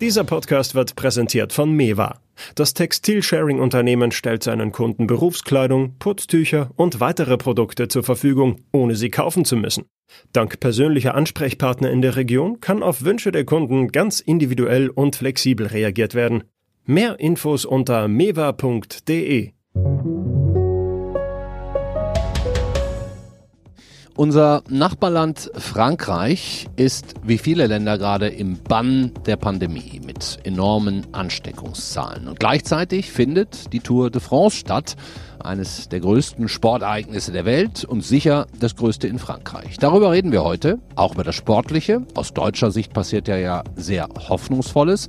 Dieser Podcast wird präsentiert von Mewa. Das Textilsharing-Unternehmen stellt seinen Kunden Berufskleidung, Putztücher und weitere Produkte zur Verfügung, ohne sie kaufen zu müssen. Dank persönlicher Ansprechpartner in der Region kann auf Wünsche der Kunden ganz individuell und flexibel reagiert werden. Mehr Infos unter mewa.de. Unser Nachbarland Frankreich ist wie viele Länder gerade im Bann der Pandemie mit enormen Ansteckungszahlen. Und gleichzeitig findet die Tour de France statt, eines der größten Sportereignisse der Welt und sicher das größte in Frankreich. Darüber reden wir heute, auch über das Sportliche. Aus deutscher Sicht passiert ja ja sehr Hoffnungsvolles.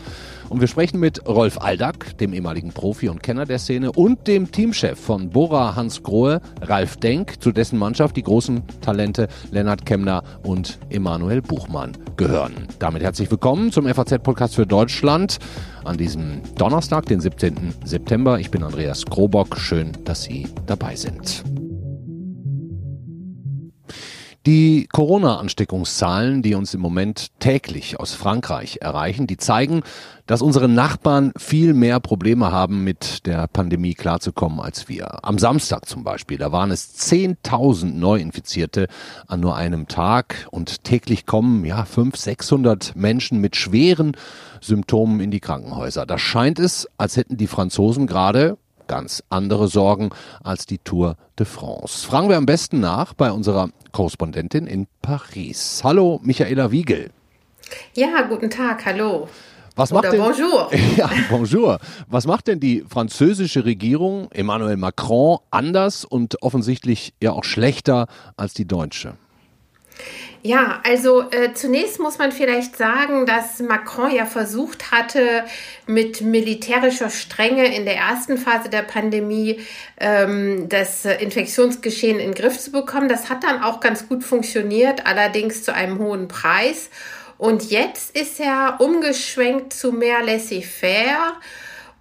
Und wir sprechen mit Rolf Aldag, dem ehemaligen Profi und Kenner der Szene, und dem Teamchef von Bora Hans Grohe, Ralf Denk, zu dessen Mannschaft die großen Talente Lennart Kemner und Emanuel Buchmann gehören. Damit herzlich willkommen zum FAZ-Podcast für Deutschland an diesem Donnerstag, den 17. September. Ich bin Andreas Krobock. Schön, dass Sie dabei sind. Die Corona-Ansteckungszahlen, die uns im Moment täglich aus Frankreich erreichen, die zeigen, dass unsere Nachbarn viel mehr Probleme haben, mit der Pandemie klarzukommen als wir. Am Samstag zum Beispiel, da waren es 10.000 Neuinfizierte an nur einem Tag und täglich kommen ja 500, 600 Menschen mit schweren Symptomen in die Krankenhäuser. Da scheint es, als hätten die Franzosen gerade ganz andere Sorgen als die Tour de France. Fragen wir am besten nach bei unserer Korrespondentin in Paris. Hallo, Michaela Wiegel. Ja, guten Tag, hallo. Was macht Oder denn, bonjour. Ja, bonjour. Was macht denn die französische Regierung, Emmanuel Macron, anders und offensichtlich ja auch schlechter als die deutsche? Ja, also äh, zunächst muss man vielleicht sagen, dass Macron ja versucht hatte, mit militärischer Strenge in der ersten Phase der Pandemie ähm, das Infektionsgeschehen in den Griff zu bekommen. Das hat dann auch ganz gut funktioniert, allerdings zu einem hohen Preis. Und jetzt ist er umgeschwenkt zu mehr laissez-faire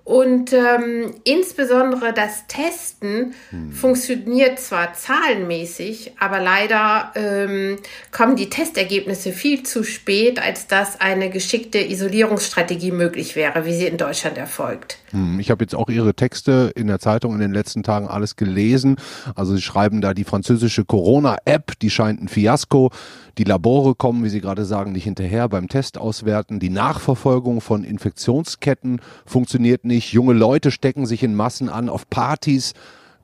und ähm, insbesondere das Testen hm. funktioniert zwar zahlenmäßig, aber leider ähm, kommen die Testergebnisse viel zu spät, als dass eine geschickte Isolierungsstrategie möglich wäre, wie sie in Deutschland erfolgt. Hm, ich habe jetzt auch Ihre Texte in der Zeitung in den letzten Tagen alles gelesen. Also Sie schreiben da die französische Corona-App, die scheint ein Fiasko. Die Labore kommen, wie Sie gerade sagen, nicht hinterher beim Testauswerten. Die Nachverfolgung von Infektionsketten funktioniert nicht. Junge Leute stecken sich in Massen an auf Partys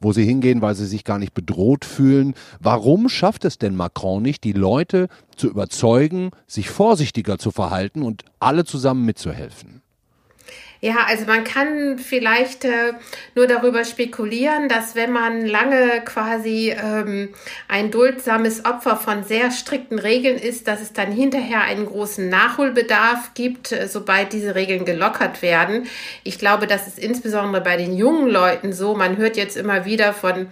wo sie hingehen, weil sie sich gar nicht bedroht fühlen. Warum schafft es denn Macron nicht, die Leute zu überzeugen, sich vorsichtiger zu verhalten und alle zusammen mitzuhelfen? Ja, also man kann vielleicht äh, nur darüber spekulieren, dass wenn man lange quasi ähm, ein duldsames Opfer von sehr strikten Regeln ist, dass es dann hinterher einen großen Nachholbedarf gibt, äh, sobald diese Regeln gelockert werden. Ich glaube, das ist insbesondere bei den jungen Leuten so. Man hört jetzt immer wieder von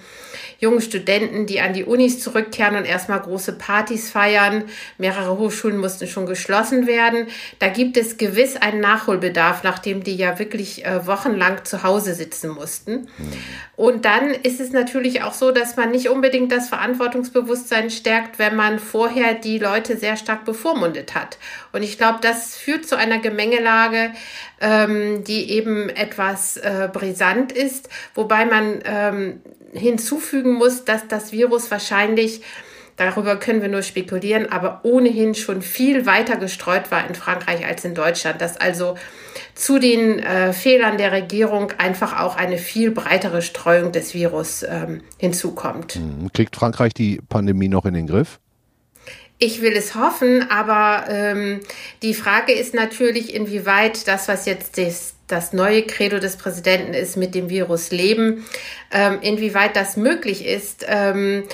jungen Studenten, die an die Unis zurückkehren und erstmal große Partys feiern. Mehrere Hochschulen mussten schon geschlossen werden. Da gibt es gewiss einen Nachholbedarf, nachdem die ja wirklich äh, wochenlang zu Hause sitzen mussten. Mhm. Und dann ist es natürlich auch so, dass man nicht unbedingt das Verantwortungsbewusstsein stärkt, wenn man vorher die Leute sehr stark bevormundet hat. Und ich glaube, das führt zu einer Gemengelage, ähm, die eben etwas äh, brisant ist, wobei man ähm, hinzufügen muss, dass das Virus wahrscheinlich Darüber können wir nur spekulieren, aber ohnehin schon viel weiter gestreut war in Frankreich als in Deutschland. Dass also zu den äh, Fehlern der Regierung einfach auch eine viel breitere Streuung des Virus ähm, hinzukommt. Hm, kriegt Frankreich die Pandemie noch in den Griff? Ich will es hoffen, aber ähm, die Frage ist natürlich, inwieweit das, was jetzt das, das neue Credo des Präsidenten ist, mit dem Virus leben, ähm, inwieweit das möglich ist. Ähm,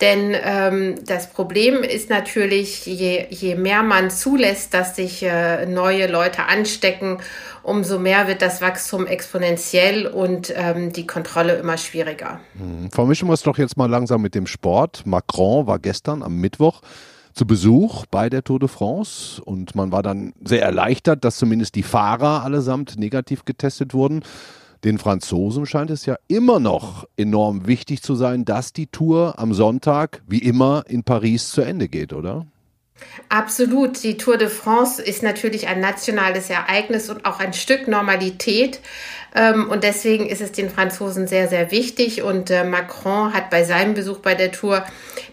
denn ähm, das Problem ist natürlich, je, je mehr man zulässt, dass sich äh, neue Leute anstecken, umso mehr wird das Wachstum exponentiell und ähm, die Kontrolle immer schwieriger. Hm. Vermischen wir es doch jetzt mal langsam mit dem Sport. Macron war gestern am Mittwoch zu Besuch bei der Tour de France und man war dann sehr erleichtert, dass zumindest die Fahrer allesamt negativ getestet wurden. Den Franzosen scheint es ja immer noch enorm wichtig zu sein, dass die Tour am Sonntag, wie immer, in Paris zu Ende geht, oder? Absolut. Die Tour de France ist natürlich ein nationales Ereignis und auch ein Stück Normalität. Ähm, und deswegen ist es den Franzosen sehr, sehr wichtig. Und äh, Macron hat bei seinem Besuch bei der Tour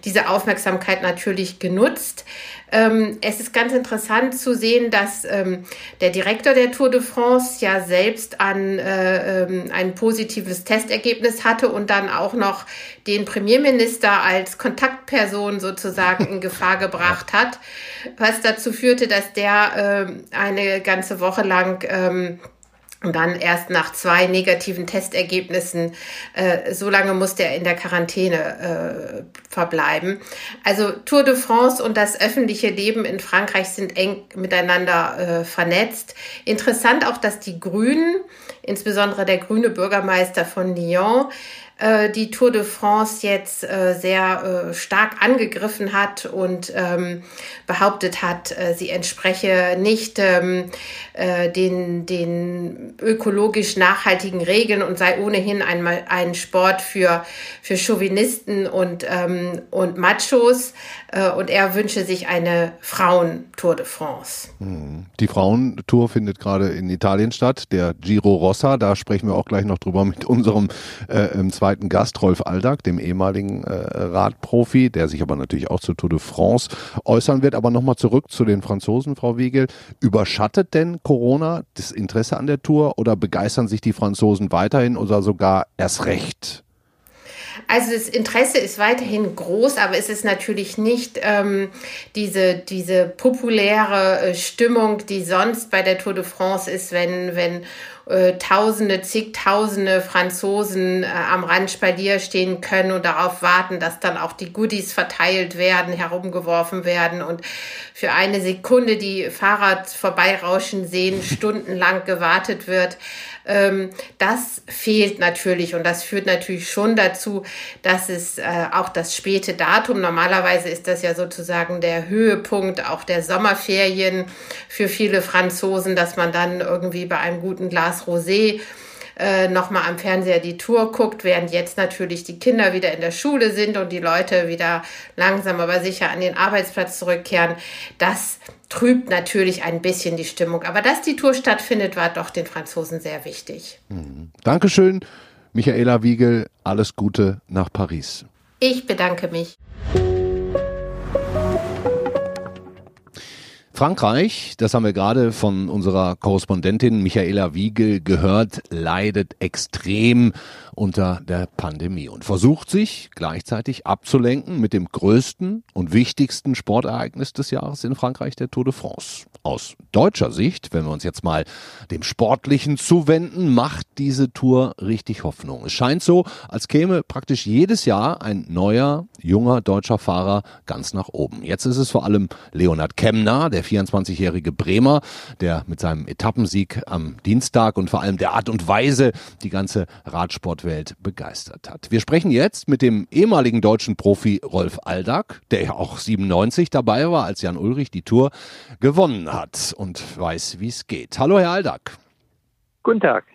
diese Aufmerksamkeit natürlich genutzt. Ähm, es ist ganz interessant zu sehen, dass ähm, der Direktor der Tour de France ja selbst an, äh, ein positives Testergebnis hatte und dann auch noch den Premierminister als Kontaktperson sozusagen in Gefahr gebracht hat, was dazu führte, dass der eine ganze Woche lang und dann erst nach zwei negativen Testergebnissen, äh, so lange musste er in der Quarantäne äh, verbleiben. Also Tour de France und das öffentliche Leben in Frankreich sind eng miteinander äh, vernetzt. Interessant auch, dass die Grünen, insbesondere der grüne Bürgermeister von Lyon, äh, die Tour de France jetzt äh, sehr äh, stark angegriffen hat und ähm, behauptet hat, sie entspreche nicht ähm, äh, den, den ökologisch nachhaltigen Regeln und sei ohnehin ein, ein Sport für, für Chauvinisten und, ähm, und Machos. Und er wünsche sich eine Frauen-Tour de France. Hm. Die Frauentour findet gerade in Italien statt, der Giro Rossa. Da sprechen wir auch gleich noch drüber mit unserem äh, zweiten Gast, Rolf Aldag, dem ehemaligen äh, Radprofi, der sich aber natürlich auch zur Tour de France äußern wird. Aber nochmal zurück zu den Franzosen, Frau Wiegel. Überschattet denn Corona das Interesse an der Tour oder begeistern sich die Franzosen weiterhin oder sogar erst recht? Also das Interesse ist weiterhin groß, aber es ist natürlich nicht ähm, diese, diese populäre äh, Stimmung, die sonst bei der Tour de France ist, wenn, wenn äh, Tausende, zigtausende Franzosen äh, am Rand Spalier stehen können und darauf warten, dass dann auch die Goodies verteilt werden, herumgeworfen werden und für eine Sekunde die Fahrrad vorbeirauschen sehen, stundenlang gewartet wird. Ähm, das fehlt natürlich und das führt natürlich schon dazu, dass es äh, auch das späte Datum, normalerweise ist das ja sozusagen der Höhepunkt auch der Sommerferien für viele Franzosen, dass man dann irgendwie bei einem guten Glas Rosé äh, nochmal am Fernseher die Tour guckt, während jetzt natürlich die Kinder wieder in der Schule sind und die Leute wieder langsam aber sicher an den Arbeitsplatz zurückkehren. Das trübt natürlich ein bisschen die Stimmung. Aber dass die Tour stattfindet, war doch den Franzosen sehr wichtig. Mhm. Dankeschön, Michaela Wiegel. Alles Gute nach Paris. Ich bedanke mich. Frankreich, das haben wir gerade von unserer Korrespondentin Michaela Wiegel gehört, leidet extrem unter der Pandemie und versucht sich gleichzeitig abzulenken mit dem größten und wichtigsten Sportereignis des Jahres in Frankreich, der Tour de France. Aus deutscher Sicht, wenn wir uns jetzt mal dem Sportlichen zuwenden, macht diese Tour richtig Hoffnung. Es scheint so, als käme praktisch jedes Jahr ein neuer, junger deutscher Fahrer ganz nach oben. Jetzt ist es vor allem Leonhard Kemner, der 24-jährige Bremer, der mit seinem Etappensieg am Dienstag und vor allem der Art und Weise die ganze Radsportwelt begeistert hat. Wir sprechen jetzt mit dem ehemaligen deutschen Profi Rolf Aldag, der ja auch 97 dabei war, als Jan Ulrich die Tour gewonnen hat und weiß, wie es geht. Hallo, Herr Aldag. Guten Tag.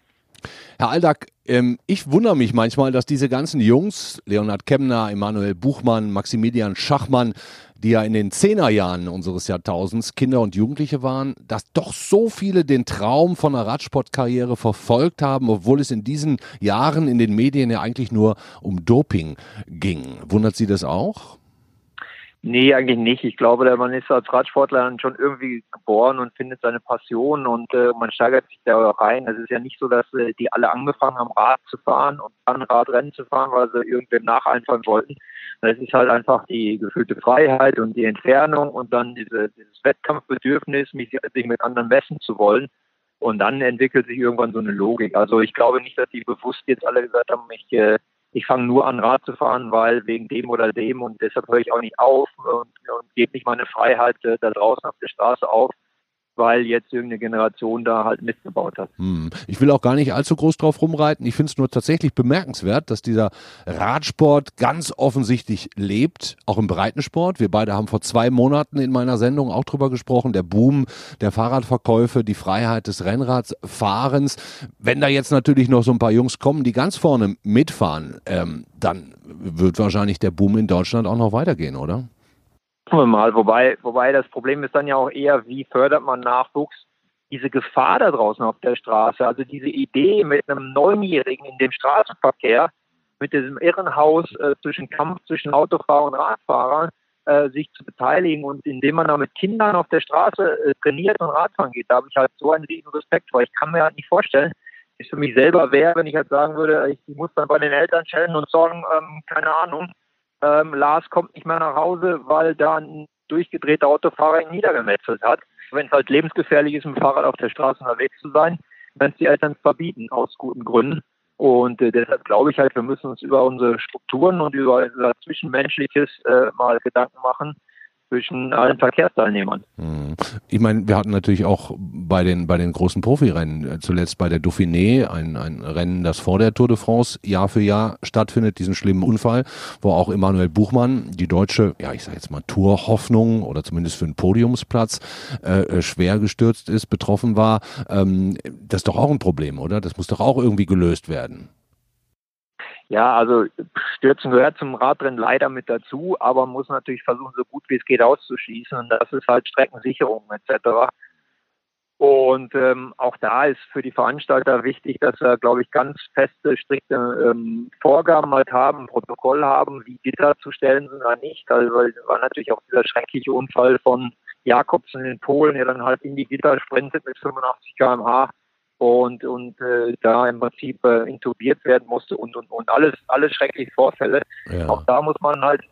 Herr Aldag, ähm, ich wundere mich manchmal, dass diese ganzen Jungs, Leonhard Kemner, Emanuel Buchmann, Maximilian Schachmann, die ja in den Zehnerjahren unseres Jahrtausends Kinder und Jugendliche waren, dass doch so viele den Traum von einer Radsportkarriere verfolgt haben, obwohl es in diesen Jahren in den Medien ja eigentlich nur um Doping ging. Wundert Sie das auch? Nee, eigentlich nicht. Ich glaube, man ist als Radsportler schon irgendwie geboren und findet seine Passion und äh, man steigert sich da rein. Es ist ja nicht so, dass äh, die alle angefangen haben, Rad zu fahren und dann Radrennen zu fahren, weil sie irgendwem nacheinfallen wollten. Es ist halt einfach die gefühlte Freiheit und die Entfernung und dann diese, dieses Wettkampfbedürfnis, mich, sich mit anderen messen zu wollen. Und dann entwickelt sich irgendwann so eine Logik. Also ich glaube nicht, dass die bewusst jetzt alle gesagt haben, ich äh, ich fange nur an, Rad zu fahren, weil wegen dem oder dem und deshalb höre ich auch nicht auf und, und gebe nicht meine Freiheit äh, da draußen auf der Straße auf weil jetzt irgendeine Generation da halt mitgebaut hat. Hm. Ich will auch gar nicht allzu groß drauf rumreiten. Ich finde es nur tatsächlich bemerkenswert, dass dieser Radsport ganz offensichtlich lebt, auch im Breitensport. Wir beide haben vor zwei Monaten in meiner Sendung auch drüber gesprochen, der Boom der Fahrradverkäufe, die Freiheit des Rennradfahrens. Wenn da jetzt natürlich noch so ein paar Jungs kommen, die ganz vorne mitfahren, ähm, dann wird wahrscheinlich der Boom in Deutschland auch noch weitergehen, oder? Mal, wobei, wobei das Problem ist dann ja auch eher, wie fördert man Nachwuchs? Diese Gefahr da draußen auf der Straße, also diese Idee mit einem Neunjährigen in dem Straßenverkehr, mit diesem Irrenhaus äh, zwischen Kampf zwischen Autofahrer und Radfahrer, äh, sich zu beteiligen und indem man da mit Kindern auf der Straße äh, trainiert und Radfahren geht, da habe ich halt so einen riesen Respekt vor. Ich kann mir halt nicht vorstellen, wie es für mich selber wäre, wenn ich halt sagen würde, ich muss dann bei den Eltern stellen und sagen, ähm, keine Ahnung, ähm, Lars kommt nicht mehr nach Hause, weil da ein durchgedrehter Autofahrer ihn niedergemetzelt hat. Wenn es halt lebensgefährlich ist, mit dem Fahrrad auf der Straße unterwegs zu sein, wenn es die Eltern verbieten, aus guten Gründen. Und äh, deshalb glaube ich halt, wir müssen uns über unsere Strukturen und über unser Zwischenmenschliches äh, mal Gedanken machen, zwischen allen Verkehrsteilnehmern. Hm. Ich meine, wir hatten natürlich auch bei den bei den großen Profirennen, äh, zuletzt bei der Dauphiné, ein, ein Rennen, das vor der Tour de France Jahr für Jahr stattfindet, diesen schlimmen Unfall, wo auch Emanuel Buchmann, die deutsche, ja ich sage jetzt mal Tourhoffnung oder zumindest für einen Podiumsplatz äh, äh, schwer gestürzt ist, betroffen war. Ähm, das ist doch auch ein Problem, oder? Das muss doch auch irgendwie gelöst werden. Ja, also Stürzen gehört zum Radrennen leider mit dazu, aber man muss natürlich versuchen, so gut wie es geht auszuschließen. Und das ist halt Streckensicherung etc. Und ähm, auch da ist für die Veranstalter wichtig, dass wir, glaube ich, ganz feste, strikte ähm, Vorgaben halt haben, Protokoll haben, wie Gitter zu stellen sind oder nicht. Also weil war natürlich auch dieser schreckliche Unfall von Jakobsen in Polen, der dann halt in die Gitter sprintet mit 85 km/h und, und äh, da im Prinzip äh, intubiert werden musste und, und, und alles, alles schreckliche Vorfälle. Ja. Auch da muss man halt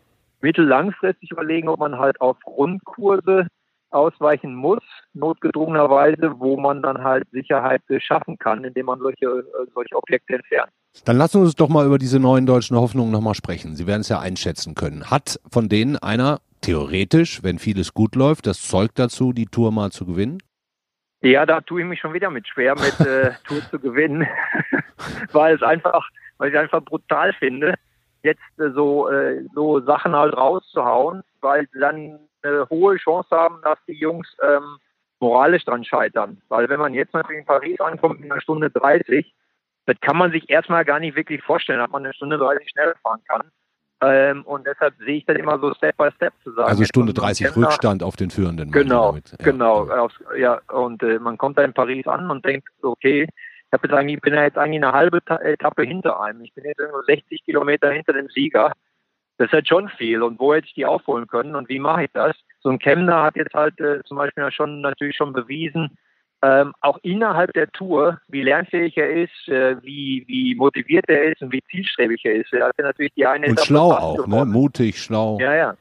mittellangfristig überlegen, ob man halt auf Grundkurse ausweichen muss, notgedrungenerweise, wo man dann halt Sicherheit schaffen kann, indem man solche, äh, solche Objekte entfernt. Dann lassen wir uns doch mal über diese neuen deutschen Hoffnungen nochmal sprechen. Sie werden es ja einschätzen können. Hat von denen einer theoretisch, wenn vieles gut läuft, das Zeug dazu, die Tour mal zu gewinnen? Ja, da tue ich mich schon wieder mit schwer, mit äh, Tour zu gewinnen, weil es einfach, weil ich einfach brutal finde, jetzt äh, so äh, so Sachen halt rauszuhauen, weil sie dann eine hohe Chance haben, dass die Jungs ähm, moralisch dran scheitern. Weil wenn man jetzt natürlich in Paris ankommt in einer Stunde 30, das kann man sich erstmal gar nicht wirklich vorstellen, dass man eine Stunde 30 schneller fahren kann. Ähm, und deshalb sehe ich dann immer so Step by Step zu sagen. Also Stunde 30 Rückstand auf den Führenden. Genau, ja. genau. Ja. Und äh, man kommt da in Paris an und denkt, okay, ich habe jetzt eigentlich, bin ja jetzt eigentlich eine halbe Etappe hinter einem. Ich bin jetzt nur 60 Kilometer hinter dem Sieger. Das ist halt schon viel. Und wo hätte ich die aufholen können und wie mache ich das? So ein Kemner hat jetzt halt äh, zum Beispiel schon natürlich schon bewiesen, ähm, auch innerhalb der Tour, wie lernfähig er ist, äh, wie, wie motiviert er ist und wie zielstrebig er ist. Er hat natürlich die eine und Etappe schlau auch, ne? mutig, schlau. Ja, ja.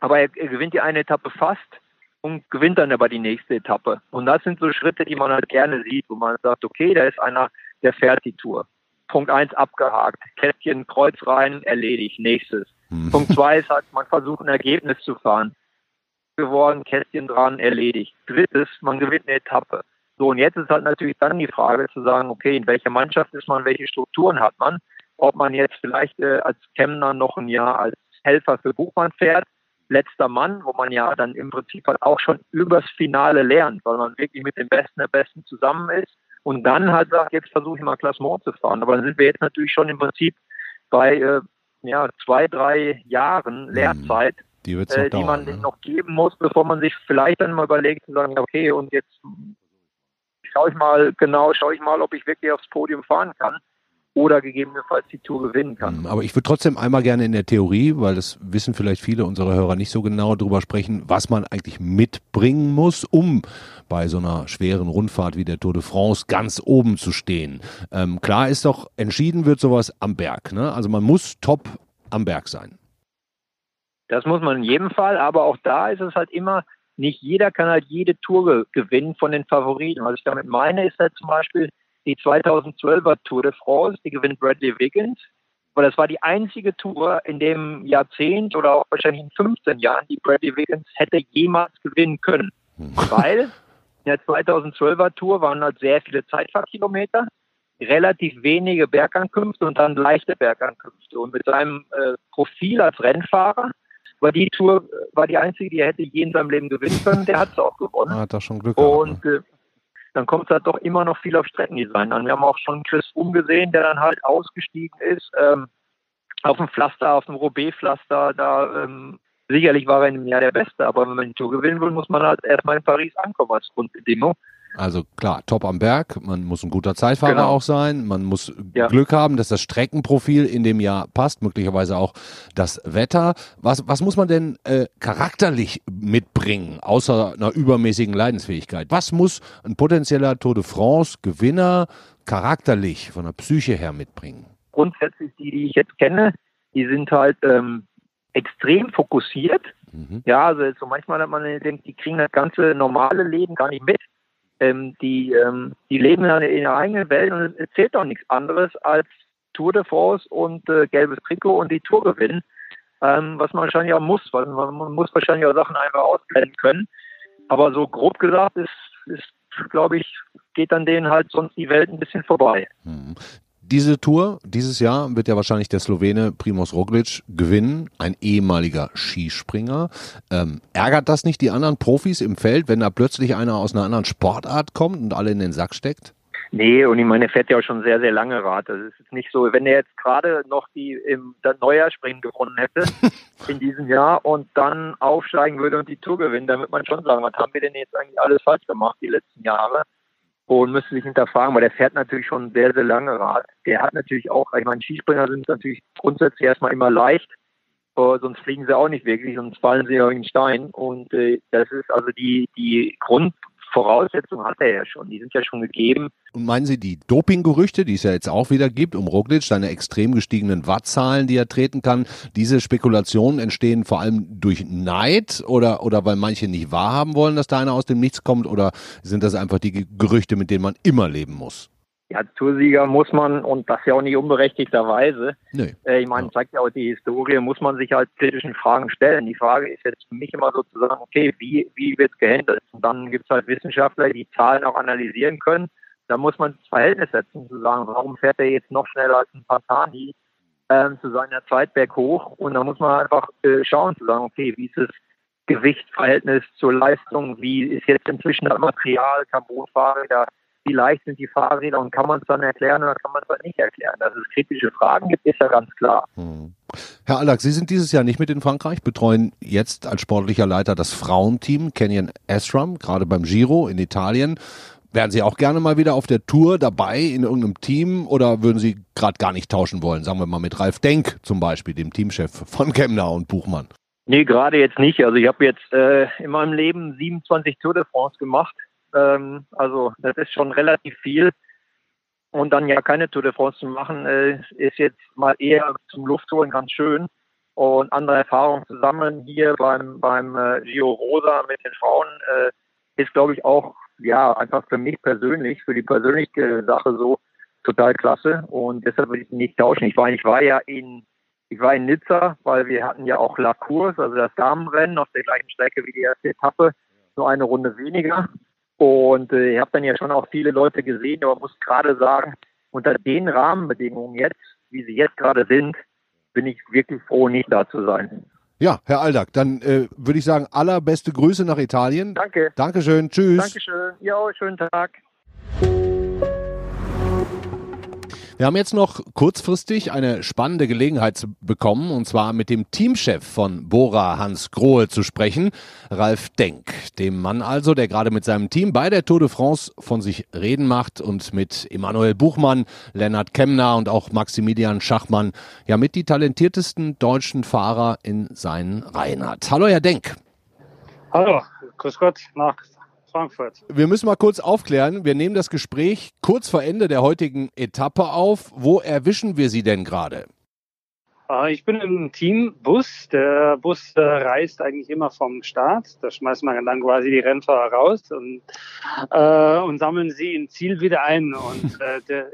Aber er, er, gewinnt die eine Etappe fast und gewinnt dann aber die nächste Etappe. Und das sind so Schritte, die man halt gerne sieht, wo man sagt, okay, da ist einer, der fährt die Tour. Punkt eins abgehakt, Kästchen, Kreuz rein, erledigt, nächstes. Hm. Punkt zwei ist halt, man versucht ein Ergebnis zu fahren geworden, Kästchen dran, erledigt. Drittes, man gewinnt eine Etappe. So, und jetzt ist halt natürlich dann die Frage zu sagen, okay, in welcher Mannschaft ist man, welche Strukturen hat man, ob man jetzt vielleicht äh, als Kemner noch ein Jahr als Helfer für Buchmann fährt, letzter Mann, wo man ja dann im Prinzip halt auch schon übers Finale lernt, weil man wirklich mit den Besten der Besten zusammen ist und dann halt sagt, jetzt versuche ich mal Klassement zu fahren. Aber dann sind wir jetzt natürlich schon im Prinzip bei äh, ja, zwei, drei Jahren Lehrzeit, die, wird's noch äh, die man ne? noch geben muss, bevor man sich vielleicht dann mal überlegt zu sagen, okay, und jetzt schaue ich mal genau, schaue ich mal, ob ich wirklich aufs Podium fahren kann oder gegebenenfalls die Tour gewinnen kann. Hm, aber ich würde trotzdem einmal gerne in der Theorie, weil das wissen vielleicht viele unserer Hörer nicht so genau, darüber sprechen, was man eigentlich mitbringen muss, um bei so einer schweren Rundfahrt wie der Tour de France ganz oben zu stehen. Ähm, klar ist doch, entschieden wird sowas am Berg. Ne? Also man muss top am Berg sein. Das muss man in jedem Fall, aber auch da ist es halt immer, nicht jeder kann halt jede Tour gewinnen von den Favoriten. Was ich damit meine, ist halt zum Beispiel die 2012er Tour de France, die gewinnt Bradley Wiggins. Aber das war die einzige Tour in dem Jahrzehnt oder auch wahrscheinlich in 15 Jahren, die Bradley Wiggins hätte jemals gewinnen können. Hm. Weil in der 2012er Tour waren halt sehr viele Zeitfahrkilometer, relativ wenige Bergankünfte und dann leichte Bergankünfte. Und mit seinem äh, Profil als Rennfahrer aber die Tour war die einzige, die er hätte je in seinem Leben gewinnen können. Der hat es auch gewonnen. Ah, hat da schon Glück gehabt. Und ne? äh, dann kommt es halt doch immer noch viel auf Streckendesign an. Wir haben auch schon Chris umgesehen, der dann halt ausgestiegen ist, ähm, auf dem Pflaster, auf dem Roubaix-Pflaster, da ähm, sicherlich war er in dem Jahr der Beste, aber wenn man die Tour gewinnen will, muss man halt erstmal in Paris ankommen als Grundbedingung. Also klar, top am Berg, man muss ein guter Zeitfahrer genau. auch sein, man muss ja. Glück haben, dass das Streckenprofil in dem Jahr passt, möglicherweise auch das Wetter. Was, was muss man denn äh, charakterlich mitbringen, außer einer übermäßigen Leidensfähigkeit? Was muss ein potenzieller Tour de France Gewinner charakterlich von der Psyche her mitbringen? Grundsätzlich die, die ich jetzt kenne, die sind halt ähm, extrem fokussiert. Mhm. Ja, also so manchmal hat man denkt, die kriegen das ganze normale Leben gar nicht mit ähm, die, ähm, die leben in ihrer eigenen Welt und es zählt doch nichts anderes als Tour de France und äh, gelbes Trikot und die Tour gewinnen, ähm, was man wahrscheinlich auch muss, weil man, muss wahrscheinlich auch Sachen einfach ausblenden können. Aber so grob gesagt ist, ist glaube ich, geht an denen halt sonst die Welt ein bisschen vorbei. Diese Tour dieses Jahr wird ja wahrscheinlich der Slowene Primoz Roglic gewinnen, ein ehemaliger Skispringer. Ähm, ärgert das nicht die anderen Profis im Feld, wenn da plötzlich einer aus einer anderen Sportart kommt und alle in den Sack steckt? Nee, und ich meine, er fährt ja auch schon sehr, sehr lange Rad. Das ist nicht so, wenn er jetzt gerade noch die im Neujahrspringen gewonnen hätte in diesem Jahr und dann aufsteigen würde und die Tour gewinnen, dann würde man schon sagen, was haben wir denn jetzt eigentlich alles falsch gemacht die letzten Jahre? Und müsste sich hinterfragen, weil der fährt natürlich schon sehr, sehr lange Rad. Der hat natürlich auch, ich meine, Skispringer sind natürlich grundsätzlich erstmal immer leicht, äh, sonst fliegen sie auch nicht wirklich, sonst fallen sie ja in den Stein. Und äh, das ist also die, die Grund, Voraussetzungen hat er ja schon, die sind ja schon gegeben. Und meinen Sie die Dopinggerüchte, die es ja jetzt auch wieder gibt, um Roglic, seine extrem gestiegenen Wattzahlen, die er treten kann, diese Spekulationen entstehen vor allem durch Neid oder, oder weil manche nicht wahrhaben wollen, dass da einer aus dem Nichts kommt oder sind das einfach die Gerüchte, mit denen man immer leben muss? Ja, Toursieger muss man, und das ja auch nicht unberechtigterweise, nee. äh, ich meine, zeigt ja auch die Historie, muss man sich halt kritischen Fragen stellen. Die Frage ist jetzt für mich immer sozusagen, okay, wie, wie wird es gehandelt? Und dann gibt es halt Wissenschaftler, die Zahlen auch analysieren können. Da muss man das Verhältnis setzen, zu sagen, warum fährt er jetzt noch schneller als ein Pantani ähm, zu seiner Zeit berghoch? Und da muss man einfach äh, schauen, zu sagen, okay, wie ist das Gewichtsverhältnis zur Leistung? Wie ist jetzt inzwischen das Material, Carbonfahrräder? Wie leicht sind die Fahrräder und kann man es dann erklären oder kann man es dann nicht erklären. Dass es kritische Fragen gibt, ist ja ganz klar. Hm. Herr Allack, Sie sind dieses Jahr nicht mit in Frankreich, betreuen jetzt als sportlicher Leiter das Frauenteam Canyon Esram, gerade beim Giro in Italien. Wären Sie auch gerne mal wieder auf der Tour dabei in irgendeinem Team oder würden Sie gerade gar nicht tauschen wollen? Sagen wir mal mit Ralf Denk zum Beispiel, dem Teamchef von Kemner und Buchmann. Nee, gerade jetzt nicht. Also ich habe jetzt äh, in meinem Leben 27 Tour de France gemacht ähm, also das ist schon relativ viel. Und dann ja keine Tour de France zu machen, äh, ist jetzt mal eher zum Luftholen ganz schön und andere Erfahrungen zu sammeln hier beim, beim äh, Gio Rosa mit den Frauen äh, ist, glaube ich, auch ja einfach für mich persönlich, für die persönliche Sache so total klasse und deshalb würde ich nicht tauschen. Ich war, ich war ja in ich war in Nizza, weil wir hatten ja auch La Course, also das Damenrennen auf der gleichen Strecke wie die erste Etappe, nur eine Runde weniger. Und äh, ich habe dann ja schon auch viele Leute gesehen, aber muss gerade sagen, unter den Rahmenbedingungen jetzt, wie sie jetzt gerade sind, bin ich wirklich froh, nicht da zu sein. Ja, Herr Aldag, dann äh, würde ich sagen, allerbeste Grüße nach Italien. Danke. Dankeschön. Tschüss. Dankeschön. Ja, schönen Tag. Wir haben jetzt noch kurzfristig eine spannende Gelegenheit bekommen, und zwar mit dem Teamchef von Bora Hans Grohe zu sprechen, Ralf Denk. Dem Mann also, der gerade mit seinem Team bei der Tour de France von sich reden macht und mit Emanuel Buchmann, Lennart Kemner und auch Maximilian Schachmann ja mit die talentiertesten deutschen Fahrer in seinen Reihen hat. Hallo, Herr Denk. Hallo, grüß Gott nach Frankfurt. Wir müssen mal kurz aufklären. Wir nehmen das Gespräch kurz vor Ende der heutigen Etappe auf. Wo erwischen wir Sie denn gerade? Ah, ich bin im Teambus. Der Bus äh, reist eigentlich immer vom Start. Da schmeißt man dann quasi die Rennfahrer raus und, äh, und sammeln sie im Ziel wieder ein. Und äh, der,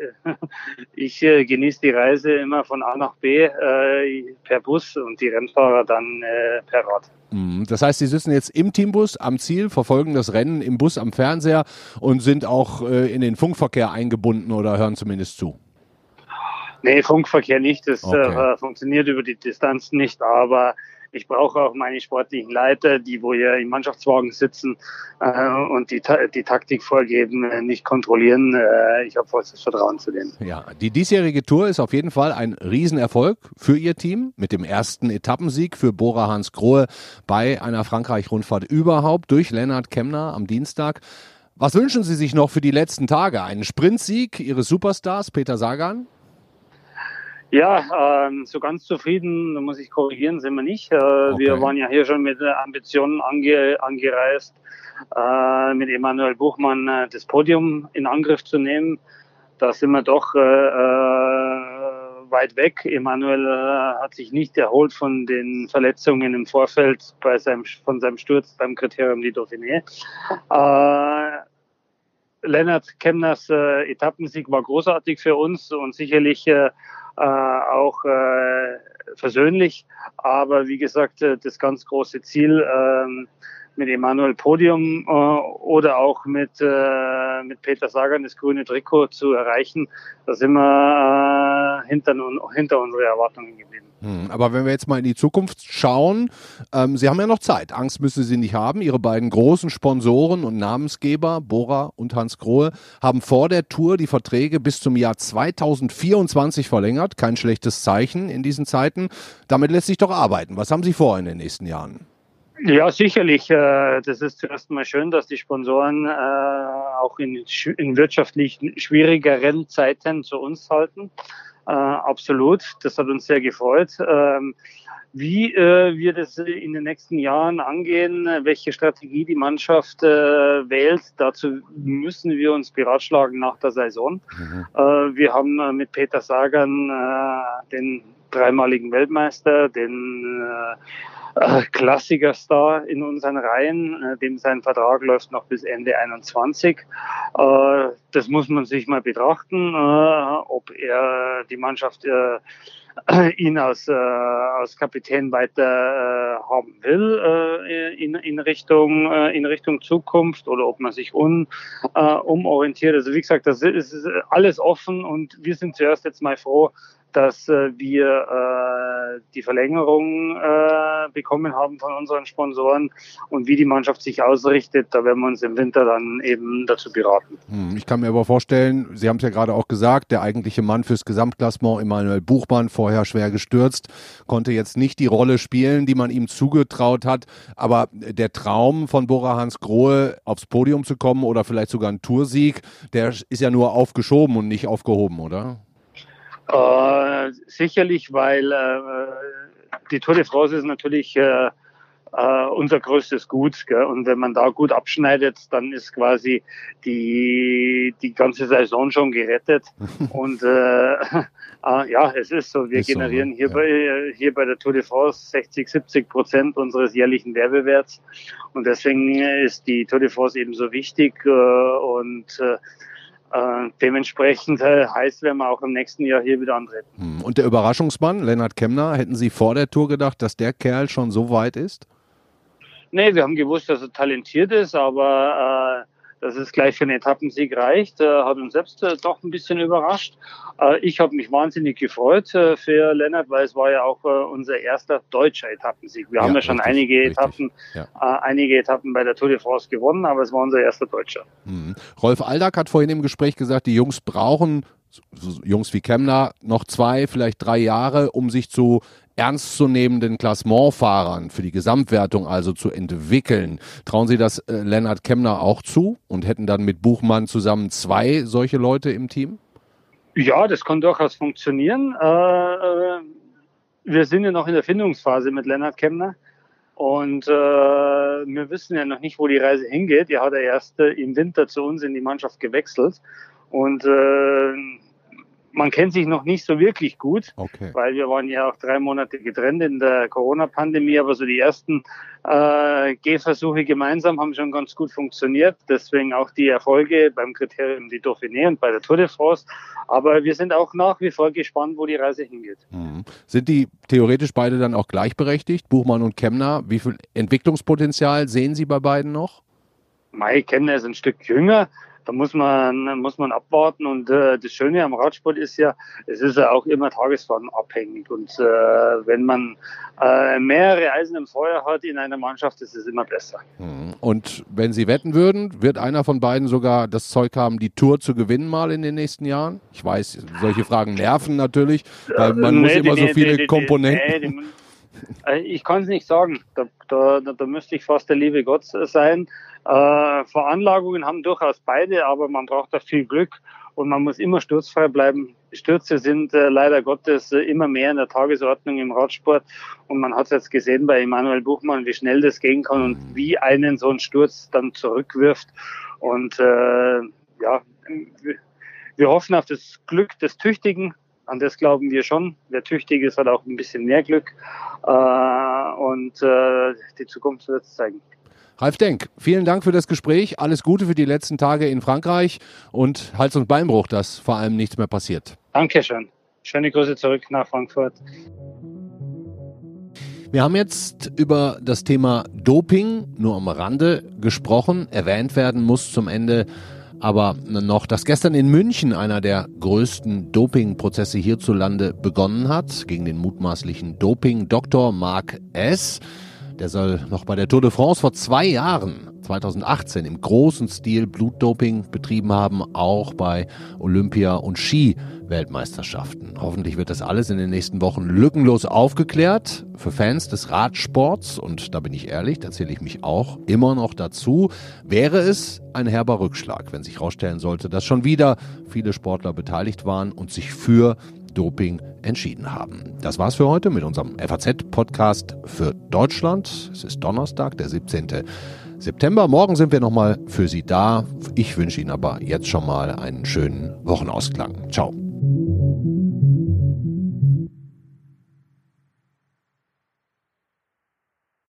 ich äh, genieße die Reise immer von A nach B äh, per Bus und die Rennfahrer dann äh, per Rad. Mhm. Das heißt, Sie sitzen jetzt im Teambus am Ziel, verfolgen das Rennen im Bus am Fernseher und sind auch in den Funkverkehr eingebunden oder hören zumindest zu. Nee, Funkverkehr nicht. Das okay. äh, funktioniert über die Distanz nicht. Aber Ich brauche auch meine sportlichen Leiter, die wo hier im Mannschaftswagen sitzen äh, und die, die Taktik vorgeben, äh, nicht kontrollieren. Äh, ich habe vollstes Vertrauen zu denen. Ja, die diesjährige Tour ist auf jeden Fall ein Riesenerfolg für Ihr Team mit dem ersten Etappensieg für Bora Hans Grohe bei einer Frankreich-Rundfahrt überhaupt durch Lennart Kemner am Dienstag. Was wünschen Sie sich noch für die letzten Tage? Einen Sprintsieg Ihres Superstars Peter Sagan? Ja, ähm, so ganz zufrieden, da muss ich korrigieren, sind wir nicht. Äh, okay. Wir waren ja hier schon mit Ambitionen ange, angereist, äh, mit Emanuel Buchmann äh, das Podium in Angriff zu nehmen. Da sind wir doch äh, äh, weit weg. Emanuel äh, hat sich nicht erholt von den Verletzungen im Vorfeld bei seinem, von seinem Sturz beim Kriterium die Dauphiné. Lennart Kemners Etappensieg war großartig für uns und sicherlich äh, auch äh, versöhnlich. Aber wie gesagt, äh, das ganz große Ziel ähm, mit Emanuel Podium äh, oder auch mit, äh, mit Peter Sagan das grüne Trikot zu erreichen, da sind wir äh, hinter, hinter unsere Erwartungen geblieben. Hm, aber wenn wir jetzt mal in die Zukunft schauen, ähm, Sie haben ja noch Zeit. Angst müssen Sie nicht haben. Ihre beiden großen Sponsoren und Namensgeber, Bora und Hans Grohe, haben vor der Tour die Verträge bis zum Jahr 2024 verlängert. Kein schlechtes Zeichen in diesen Zeiten. Damit lässt sich doch arbeiten. Was haben Sie vor in den nächsten Jahren? Ja, sicherlich. Äh, das ist zuerst mal schön, dass die Sponsoren äh, auch in, in wirtschaftlich schwierigeren Zeiten zu uns halten. Äh, absolut. Das hat uns sehr gefreut. Ähm, wie äh, wir das in den nächsten Jahren angehen, welche Strategie die Mannschaft äh, wählt, dazu müssen wir uns beratschlagen nach der Saison. Mhm. Äh, wir haben äh, mit Peter Sagan äh, den dreimaligen Weltmeister, den äh, Klassikerstar in unseren Reihen, äh, dem sein Vertrag läuft noch bis Ende 21. Äh, das muss man sich mal betrachten, äh, ob er die Mannschaft äh, ihn als, äh, als Kapitän weiter äh, haben will äh, in, in, Richtung, äh, in Richtung Zukunft oder ob man sich un, äh, umorientiert. Also wie gesagt, das ist alles offen und wir sind zuerst jetzt mal froh, dass äh, wir äh, die Verlängerung äh, bekommen haben von unseren Sponsoren und wie die Mannschaft sich ausrichtet, da werden wir uns im Winter dann eben dazu beraten. Hm, ich kann mir aber vorstellen, Sie haben es ja gerade auch gesagt, der eigentliche Mann fürs Gesamtklassement, Emanuel Buchmann, vorher schwer gestürzt, konnte jetzt nicht die Rolle spielen, die man ihm zugetraut hat, aber der Traum von Bora Hans Grohe aufs Podium zu kommen oder vielleicht sogar ein Toursieg, der ist ja nur aufgeschoben und nicht aufgehoben, oder? Äh, sicherlich, weil äh, die Tour de France ist natürlich äh, äh, unser größtes Gut. Gell? Und wenn man da gut abschneidet, dann ist quasi die, die ganze Saison schon gerettet. und äh, äh, ja, es ist so. Wir ist generieren so, hier, ja. bei, hier bei der Tour de France 60, 70 Prozent unseres jährlichen Werbewerts. Und deswegen ist die Tour de France eben so wichtig. Äh, und äh, äh, dementsprechend äh, heißt, werden wir auch im nächsten Jahr hier wieder antreten. Hm. Und der Überraschungsmann, Lennart Kemner, hätten Sie vor der Tour gedacht, dass der Kerl schon so weit ist? Nee, wir haben gewusst, dass er talentiert ist, aber äh, dass es gleich für einen Etappensieg reicht, äh, hat uns selbst äh, doch ein bisschen überrascht. Äh, ich habe mich wahnsinnig gefreut für Lennart, weil es war ja auch unser erster deutscher Etappensieg. Wir ja, haben ja schon richtig, einige richtig. Etappen, ja. einige Etappen bei der Tour de France gewonnen, aber es war unser erster deutscher. Mhm. Rolf Aldag hat vorhin im Gespräch gesagt, die Jungs brauchen Jungs wie Kemner noch zwei, vielleicht drei Jahre, um sich zu ernstzunehmenden Klassementfahrern für die Gesamtwertung also zu entwickeln. Trauen Sie das äh, Lennart Kemner auch zu und hätten dann mit Buchmann zusammen zwei solche Leute im Team? Ja, das kann durchaus funktionieren. Äh, äh wir sind ja noch in der Findungsphase mit Lennart Kemner. Und äh, wir wissen ja noch nicht, wo die Reise hingeht. Er hat ja erst äh, im Winter zu uns in die Mannschaft gewechselt. Und äh, man kennt sich noch nicht so wirklich gut, okay. weil wir waren ja auch drei Monate getrennt in der Corona-Pandemie, aber so die ersten äh, Gehversuche gemeinsam haben schon ganz gut funktioniert. Deswegen auch die Erfolge beim Kriterium die Dauphiné und bei der Tour de France. Aber wir sind auch nach wie vor gespannt, wo die Reise hingeht. Mhm. Sind die theoretisch beide dann auch gleichberechtigt, Buchmann und Kemner? Wie viel Entwicklungspotenzial sehen Sie bei beiden noch? Mai Kemner ist ein Stück jünger. Da muss man, muss man abwarten. Und äh, das Schöne am Radsport ist ja, es ist ja auch immer tagesformabhängig. Und äh, wenn man äh, mehrere Eisen im Feuer hat in einer Mannschaft, ist es immer besser. Hm. Und wenn Sie wetten würden, wird einer von beiden sogar das Zeug haben, die Tour zu gewinnen mal in den nächsten Jahren? Ich weiß, solche Fragen nerven natürlich, weil man nee, muss immer die, so viele die, Komponenten. Äh, ich kann es nicht sagen. Da, da, da müsste ich fast der liebe Gott sein. Äh, Veranlagungen haben durchaus beide, aber man braucht da viel Glück und man muss immer sturzfrei bleiben. Stürze sind äh, leider Gottes äh, immer mehr in der Tagesordnung im Radsport und man hat es jetzt gesehen bei Emanuel Buchmann, wie schnell das gehen kann und wie einen so ein Sturz dann zurückwirft. Und äh, ja, wir hoffen auf das Glück des Tüchtigen. An das glauben wir schon. Wer tüchtig ist, hat auch ein bisschen mehr Glück. Äh, und äh, die Zukunft wird es zeigen. Ralf Denk, vielen Dank für das Gespräch. Alles Gute für die letzten Tage in Frankreich und Hals- und Beinbruch, dass vor allem nichts mehr passiert. Dankeschön. Schöne Grüße zurück nach Frankfurt. Wir haben jetzt über das Thema Doping nur am Rande gesprochen. Erwähnt werden muss zum Ende aber noch, dass gestern in München einer der größten Dopingprozesse hierzulande begonnen hat, gegen den mutmaßlichen Doping-Doktor Mark S. Der soll noch bei der Tour de France vor zwei Jahren, 2018, im großen Stil Blutdoping betrieben haben, auch bei Olympia- und Ski-Weltmeisterschaften. Hoffentlich wird das alles in den nächsten Wochen lückenlos aufgeklärt. Für Fans des Radsports, und da bin ich ehrlich, da zähle ich mich auch immer noch dazu, wäre es ein herber Rückschlag, wenn sich herausstellen sollte, dass schon wieder viele Sportler beteiligt waren und sich für Doping entschieden haben. Das war's für heute mit unserem FAZ-Podcast für Deutschland. Es ist Donnerstag, der 17. September. Morgen sind wir nochmal für Sie da. Ich wünsche Ihnen aber jetzt schon mal einen schönen Wochenausklang. Ciao.